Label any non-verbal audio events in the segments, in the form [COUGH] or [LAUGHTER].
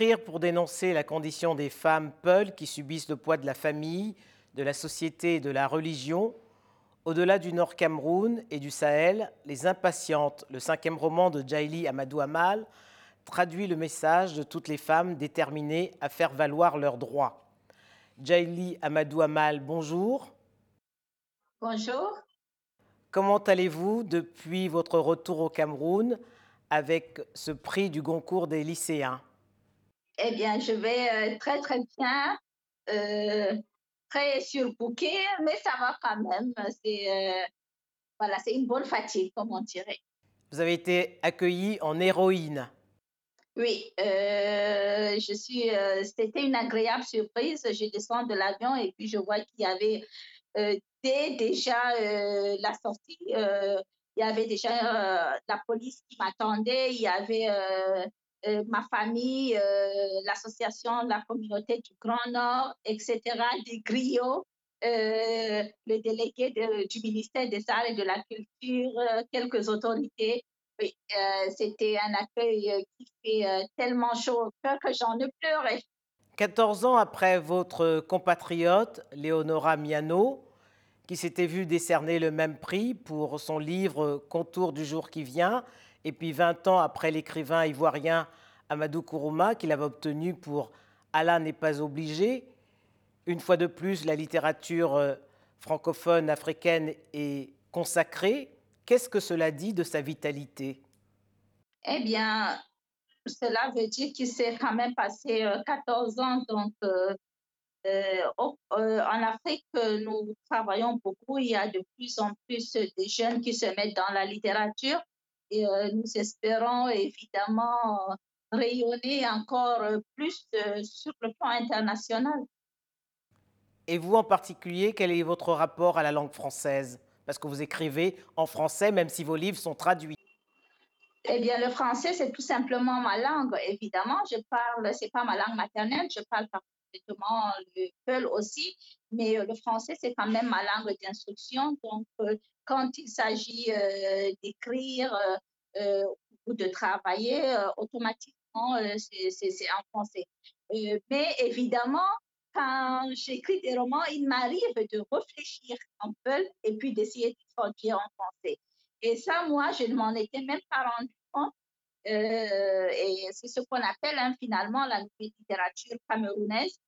Écrire pour dénoncer la condition des femmes peules qui subissent le poids de la famille, de la société et de la religion. Au-delà du Nord Cameroun et du Sahel, Les Impatientes, le cinquième roman de Jaili Amadou Amal, traduit le message de toutes les femmes déterminées à faire valoir leurs droits. Jaili Amadou Amal, bonjour. Bonjour. Comment allez-vous depuis votre retour au Cameroun avec ce prix du Goncourt des lycéens? Eh bien, je vais euh, très très bien, euh, très surbooké, mais ça va quand même. C'est euh, voilà, c'est une bonne fatigue, comme on dirait. Vous avez été accueillie en héroïne. Oui, euh, je suis. C'était une agréable surprise. Je descends de l'avion et puis je vois qu'il y avait dès déjà la sortie, il y avait déjà euh, la police qui m'attendait. Il y avait euh, euh, ma famille, euh, l'association la communauté du Grand Nord, etc., des griots. euh, le délégué du ministère des Arts et de la Culture, euh, quelques autorités. C'était un accueil qui fait tellement chaud au cœur que j'en ai pleuré. 14 ans après votre compatriote, Léonora Miano, qui s'était vu décerner le même prix pour son livre Contour du jour qui vient, et puis 20 ans après l'écrivain ivoirien Amadou Kourouma, qu'il avait obtenu pour Allah n'est pas obligé. Une fois de plus, la littérature euh, francophone africaine est consacrée. Qu'est-ce que cela dit de sa vitalité? Eh bien, cela veut dire qu'il s'est quand même passé euh, 14 ans. Donc, euh, euh, au- euh, en Afrique, euh, nous travaillons beaucoup. Il y a de plus en plus de jeunes qui se mettent dans la littérature et euh, nous espérons évidemment euh, rayonner encore euh, plus euh, sur le plan international. Et vous en particulier, quel est votre rapport à la langue française? Parce que vous écrivez en français, même si vos livres sont traduits. Eh bien, le français, c'est tout simplement ma langue. Évidemment, je parle, c'est pas ma langue maternelle, je parle parfaitement le peul aussi, mais euh, le français, c'est quand même ma langue d'instruction. Donc, euh, quand il s'agit euh, d'écrire euh, euh, ou de travailler, euh, automatiquement, euh, c'est en français. Euh, mais évidemment, quand j'écris des romans, il m'arrive de réfléchir en peul et puis d'essayer de traduire en français. Et ça, moi, je ne m'en étais même pas rendu compte. Euh, et c'est ce qu'on appelle hein, finalement la nouvelle littérature camerounaise.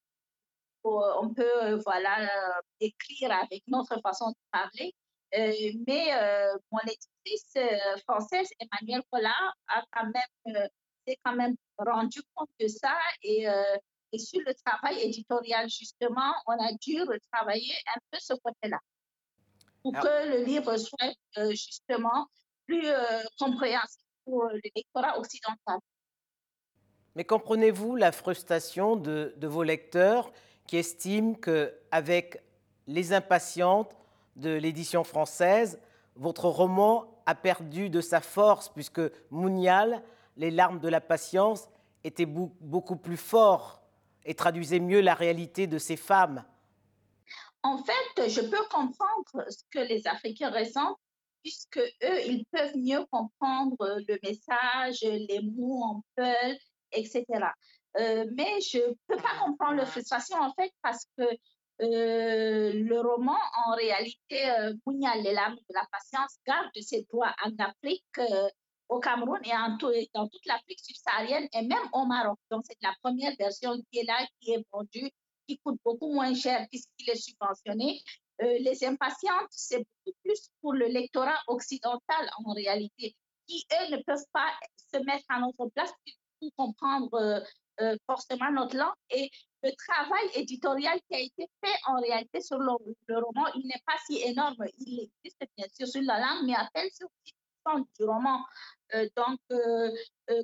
Où on peut euh, voilà euh, écrire avec notre façon de parler. Euh, mais euh, mon éditrice euh, française, Emmanuelle Collard, a quand même euh, s'est quand même rendu compte de ça et euh, et sur le travail éditorial, justement, on a dû retravailler un peu ce côté-là pour Alors- que le livre soit euh, justement plus euh, compréhensible pour le lectorat occidental. Mais comprenez-vous la frustration de, de vos lecteurs qui estiment qu'avec Les Impatientes de l'édition française, votre roman a perdu de sa force puisque Mounial, Les larmes de la patience, était beaucoup plus fort et traduisait mieux la réalité de ces femmes. En fait, je peux comprendre ce que les Africains ressentent, puisque eux, ils peuvent mieux comprendre le message, les mots en peul, etc. Euh, mais je ne peux pas comprendre leur frustration, en fait, parce que euh, le roman, en réalité, euh, les larmes de la patience, garde ses droits en Afrique, euh, au Cameroun et en tout- dans toute l'Afrique subsaharienne et même au Maroc. Donc, c'est la première version qui est là, qui est vendue qui coûte beaucoup moins cher puisqu'il est subventionné. Euh, les impatientes, c'est beaucoup plus pour le lectorat occidental en réalité, qui, eux, ne peuvent pas se mettre à notre place pour comprendre euh, euh, forcément notre langue. Et le travail éditorial qui a été fait en réalité sur le, roman, il n'est pas si énorme. Il existe bien sûr sur la langue, mais à peine sur 10% du roman. Euh, donc,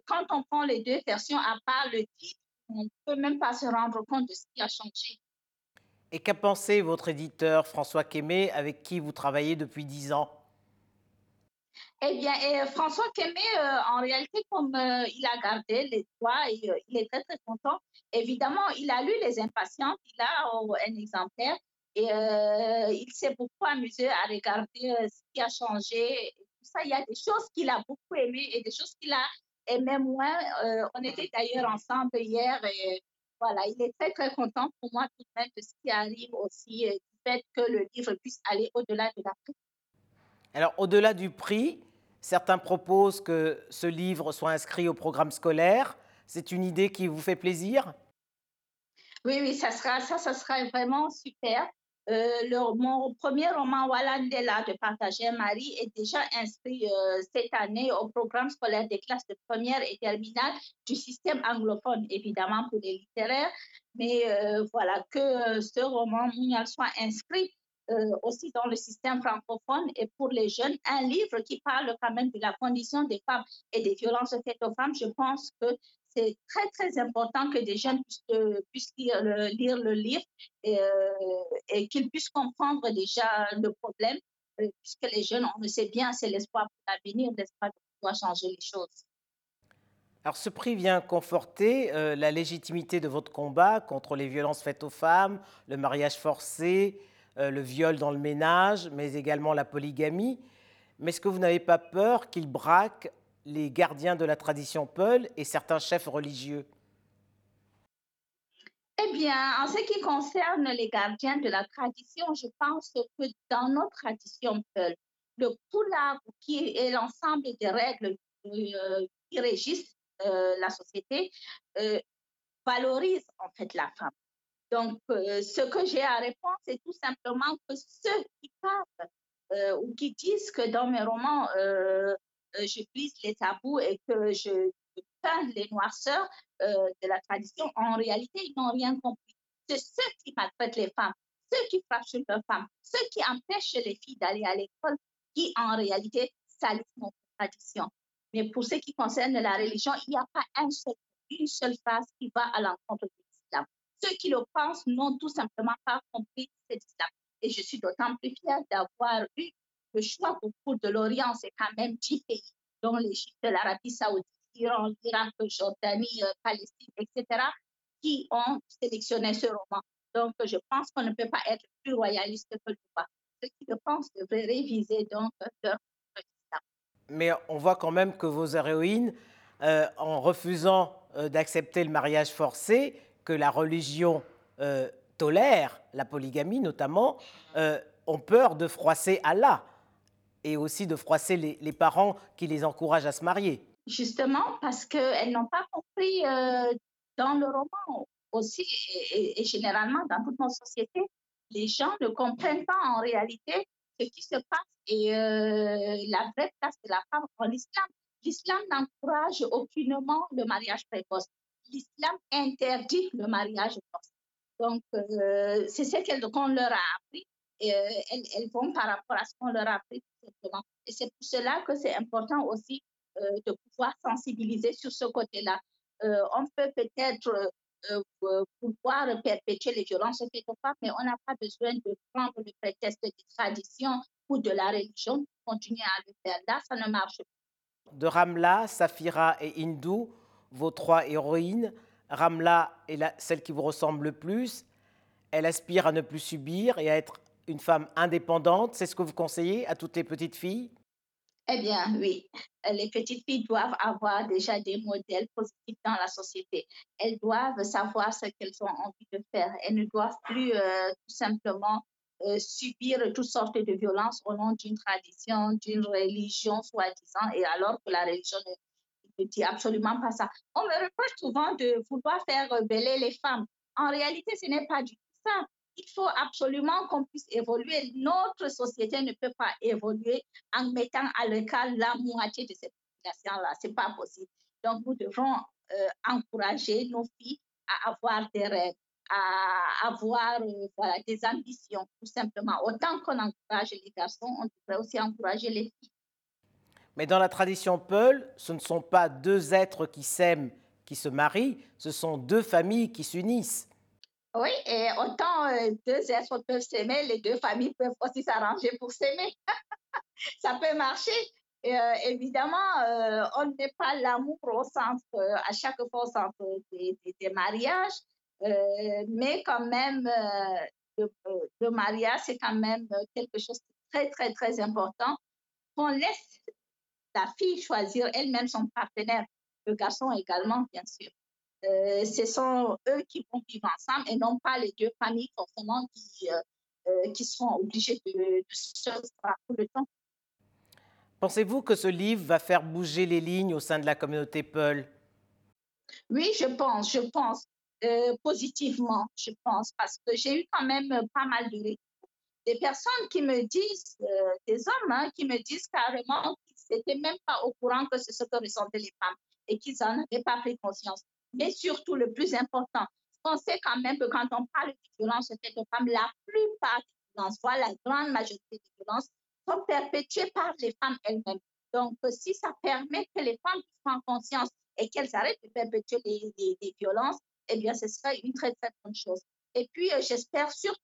quand on prend les deux versions à part le titre, on ne peut même pas se rendre compte de ce qui a changé. Et qu'a pensé votre éditeur François Quémé, avec qui vous travaillez depuis dix ans? Eh bien, et François Kémé, euh, en réalité, comme euh, il a gardé les droits, euh, il est très, très content. Évidemment, il a lu Les Impatients, il a euh, un exemplaire et euh, il s'est beaucoup amusé à regarder euh, ce qui a changé. Ça, il y a des choses qu'il a beaucoup aimées et des choses qu'il a et même moi, on était d'ailleurs ensemble hier voilà, il est très, très content pour moi tout de même de ce qui arrive aussi, du fait que le livre puisse aller au-delà de la prix. Alors, au-delà du prix, certains proposent que ce livre soit inscrit au programme scolaire. C'est une idée qui vous fait plaisir? Oui, oui, ça sera, ça, ça sera vraiment super. Euh, mon premier roman Walandela de Partager Marie est déjà inscrit euh, cette année au programme scolaire des classes de première et terminale du système anglophone, évidemment pour les littéraires. Mais euh, voilà, que ce roman Mounial soit inscrit aussi dans le système francophone et pour les jeunes, un livre qui parle quand même de la condition des femmes et des violences faites aux femmes, je pense que c'est très, très important que des jeunes puissent, lire, le, livre et, euh, qu'ils puissent comprendre déjà le problème, euh, puisque les jeunes, on le sait bien, c'est l'espoir pour l'avenir, l'espoir de pouvoir changer les choses. Alors, ce prix vient conforter euh, la légitimité de votre combat contre les violences faites aux femmes, le mariage forcé, le viol dans le ménage, mais également la polygamie. Mais est-ce que vous n'avez pas peur qu'il braque les gardiens de la tradition Peul et certains chefs religieux Eh bien, en ce qui concerne les gardiens de la tradition, je pense que dans notre tradition Peul, le poulard, qui est l'ensemble des règles euh, qui régissent euh, la société, euh, valorise en fait la femme. Donc, ce que j'ai à répondre, c'est tout simplement que ceux qui parlent ou qui disent que dans mes romans, je brise les tabous et que je peins les noirceurs euh, de la tradition, en réalité, ils n'ont rien compris. C'est ceux qui maltraitent les femmes, ceux qui frappent sur leurs femmes, ceux qui empêchent les filles d'aller à l'école, qui en réalité salissent notre tradition. Mais pour ce qui concerne la religion, il n'y a pas une seule phrase qui va à l'encontre de l'islam. Ceux qui le pensent n'ont tout simplement pas compris cet islam. Et je suis d'autant plus fière d'avoir eu le choix au cours de l'Orient, c'est quand même 10 pays, dont l'Égypte, l'Arabie saoudite, l'Iran, l'Irak, Jordanie, euh, Palestine, etc., qui ont sélectionné ce roman. Donc, je pense qu'on ne peut pas être plus royaliste que le roi. Ceux qui le pensent devraient réviser donc leur Mais on voit quand même que vos héroïnes, euh, en refusant euh, d'accepter le mariage forcé, que la religion tolère, la polygamie notamment, ont peur de froisser Allah et aussi de froisser les, parents qui les encouragent à se marier. Justement, parce qu'elles n'ont pas compris euh, dans le roman aussi, et, généralement dans toute notre société, les gens ne comprennent pas en réalité ce qui se passe et euh, la vraie place de la femme en islam. L'islam n'encourage aucunement le mariage précoce. L'islam interdit le mariage forcé. Donc, euh, c'est ce qu'on leur a appris et elles, vont par rapport à ce qu'on leur a appris et c'est pour cela que c'est important aussi euh, de pouvoir sensibiliser sur ce côté-là. Euh, on peut peut-être euh, pouvoir perpétuer les violences faites mais on n'a pas besoin de prendre le prétexte des traditions ou de la religion pour continuer à le faire. Là, ça ne marche pas. De Ramla, Safira et Hindou, vos trois héroïnes, Ramla est celle qui vous ressemble le plus. Elle aspire à ne plus subir et à être une femme indépendante. C'est ce que vous conseillez à toutes les petites filles? Eh bien, oui. Les petites filles doivent avoir déjà des modèles positifs dans la société. Elles doivent savoir ce qu'elles ont envie de faire. Elles ne doivent plus euh, tout simplement euh, subir toutes sortes de violences au nom d'une tradition, d'une religion soi-disant, et alors que la religion ne, ne dit absolument pas ça. On me reproche souvent de vouloir faire rebeller les femmes. En réalité, ce n'est pas du tout ça il faut absolument qu'on puisse évoluer. Notre société ne peut pas évoluer en mettant à l'écart la moitié de cette population-là. Ce n'est pas possible. Donc, nous devrons euh, encourager nos filles à avoir des rêves, à avoir euh, des ambitions, tout simplement. Autant qu'on encourage les garçons, on devrait aussi encourager les filles. Mais dans la tradition Peul, ce ne sont pas deux êtres qui s'aiment, qui se marient, ce sont deux familles qui s'unissent. Oui, et autant euh, deux êtres peuvent s'aimer, les deux familles peuvent aussi s'arranger pour s'aimer. [LAUGHS] ça peut marcher. Euh, évidemment, euh, on ne met pas l'amour au centre, à chaque fois au centre des, mariages, mais quand même, le, mariage, c'est quand même quelque chose de très, très, très important. On laisse la fille choisir elle-même son partenaire. le garçon également, bien sûr. Euh, ce sont eux qui vont vivre ensemble et non pas les deux familles forcément qui, euh, euh, qui seront obligées de, de se tout le temps. Pensez-vous que ce livre va faire bouger les lignes au sein de la communauté Peul? Oui, je pense, je pense positivement, je pense, parce que j'ai eu quand même pas mal de des personnes qui me disent, des hommes hein, qui me disent carrément qu'ils n'étaient même pas au courant que c'est ce que ressentaient les femmes et qu'ils n'en avaient pas pris conscience. Mais surtout, le plus important, on sait quand même que quand on parle de violence faites aux femmes, la plupart des violences, voire la grande majorité des violences, sont perpétuées par les femmes elles-mêmes. Donc, si ça permet que les femmes prennent conscience et qu'elles arrêtent de perpétuer les, violences, eh bien, ce serait une très, très bonne chose. Et puis, euh, j'espère surtout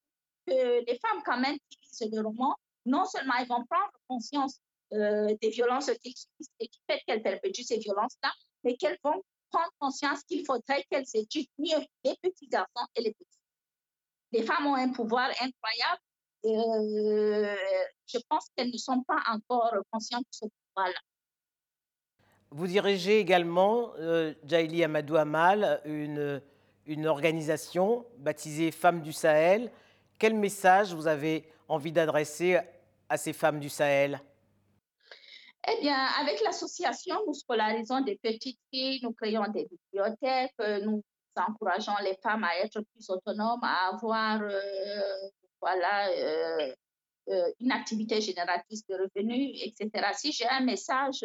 que les femmes, quand même, qui lisent le roman, non seulement elles vont prendre conscience euh, des violences qu'elles subissent et qui fait qu'elles perpétuent ces violences-là, mais qu'elles vont prendre conscience qu'il faudrait qu'elles étudient mieux les petits garçons et les petits. Les femmes ont un pouvoir incroyable. Euh, je pense qu'elles ne sont pas encore conscientes de ce pouvoir-là. Vous dirigez également, euh, Amadou Amal, une, une organisation baptisée Femmes du Sahel. Quel message vous avez envie d'adresser à ces femmes du Sahel? Eh bien, avec l'association, nous scolarisons des petites filles, nous créons des bibliothèques, euh, nous encourageons les femmes à être plus autonomes, à avoir euh, voilà, euh, une activité génératrice de revenus, etc. Si j'ai un message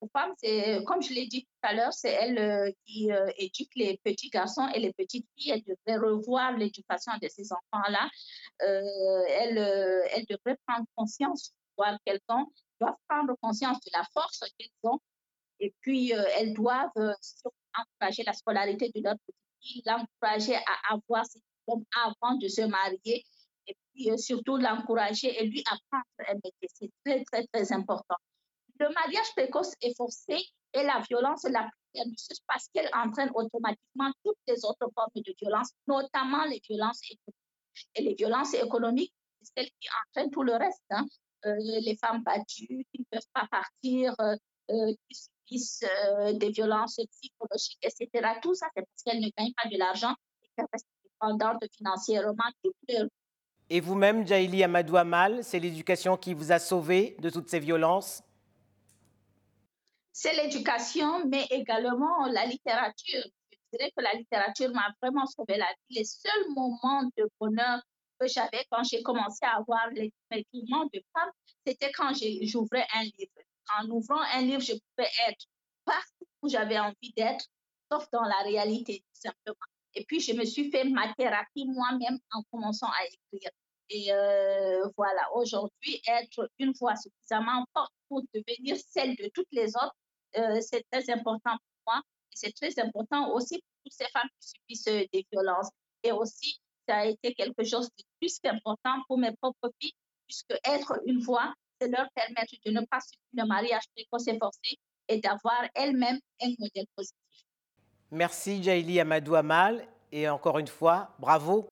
aux femmes, c'est, comme je l'ai dit tout à l'heure, c'est elles qui éduquent les petits garçons et les petites filles. Elles devraient revoir l'éducation de ces enfants-là. elles, elles devraient prendre conscience voir qu'elles ont doivent prendre conscience de la force qu'elles ont et puis euh, elles doivent euh, encourager la scolarité de leur petite l'encourager à avoir ses diplômes avant de se marier et puis euh, surtout l'encourager et lui apprendre un métier. C'est très, très, très important. Le mariage précoce est forcé et la violence la plus pernicieuse parce qu'elle entraîne automatiquement toutes les autres formes de violence, notamment les violences économiques. Et les violences économiques, c'est celles qui entraînent tout le reste. Hein. Euh, les femmes battues qui ne peuvent pas partir, euh, euh, qui subissent des violences psychologiques, etc. Tout ça, c'est parce qu'elles ne gagnent pas de l'argent et qu'elles restent dépendantes financièrement Et vous-même, Jaili Amadou Amal, c'est l'éducation qui vous a sauvé de toutes ces violences? C'est l'éducation, mais également la littérature. Je dirais que la littérature m'a vraiment sauvé la vie. Les seuls moments de bonheur que j'avais quand j'ai commencé à avoir les mouvements de femmes, c'était quand j'ouvrais un livre. En ouvrant un livre, je pouvais être partout où j'avais envie d'être, sauf dans la réalité, tout simplement. Et puis, je me suis fait ma thérapie moi-même en commençant à écrire. Et euh, voilà, aujourd'hui, être une voix suffisamment forte pour devenir celle de toutes les autres, euh, c'est très important pour moi. C'est très important aussi pour toutes ces femmes qui subissent des violences. Et aussi, ça a été quelque chose de plus qu'important pour mes propres filles, puisque être une voix, c'est leur permettre de ne pas subir le mariage précoce et forcé et d'avoir elles-mêmes un modèle positif. Merci Jaili Amadou Amal et encore une fois, bravo.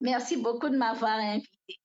Merci beaucoup de m'avoir invité.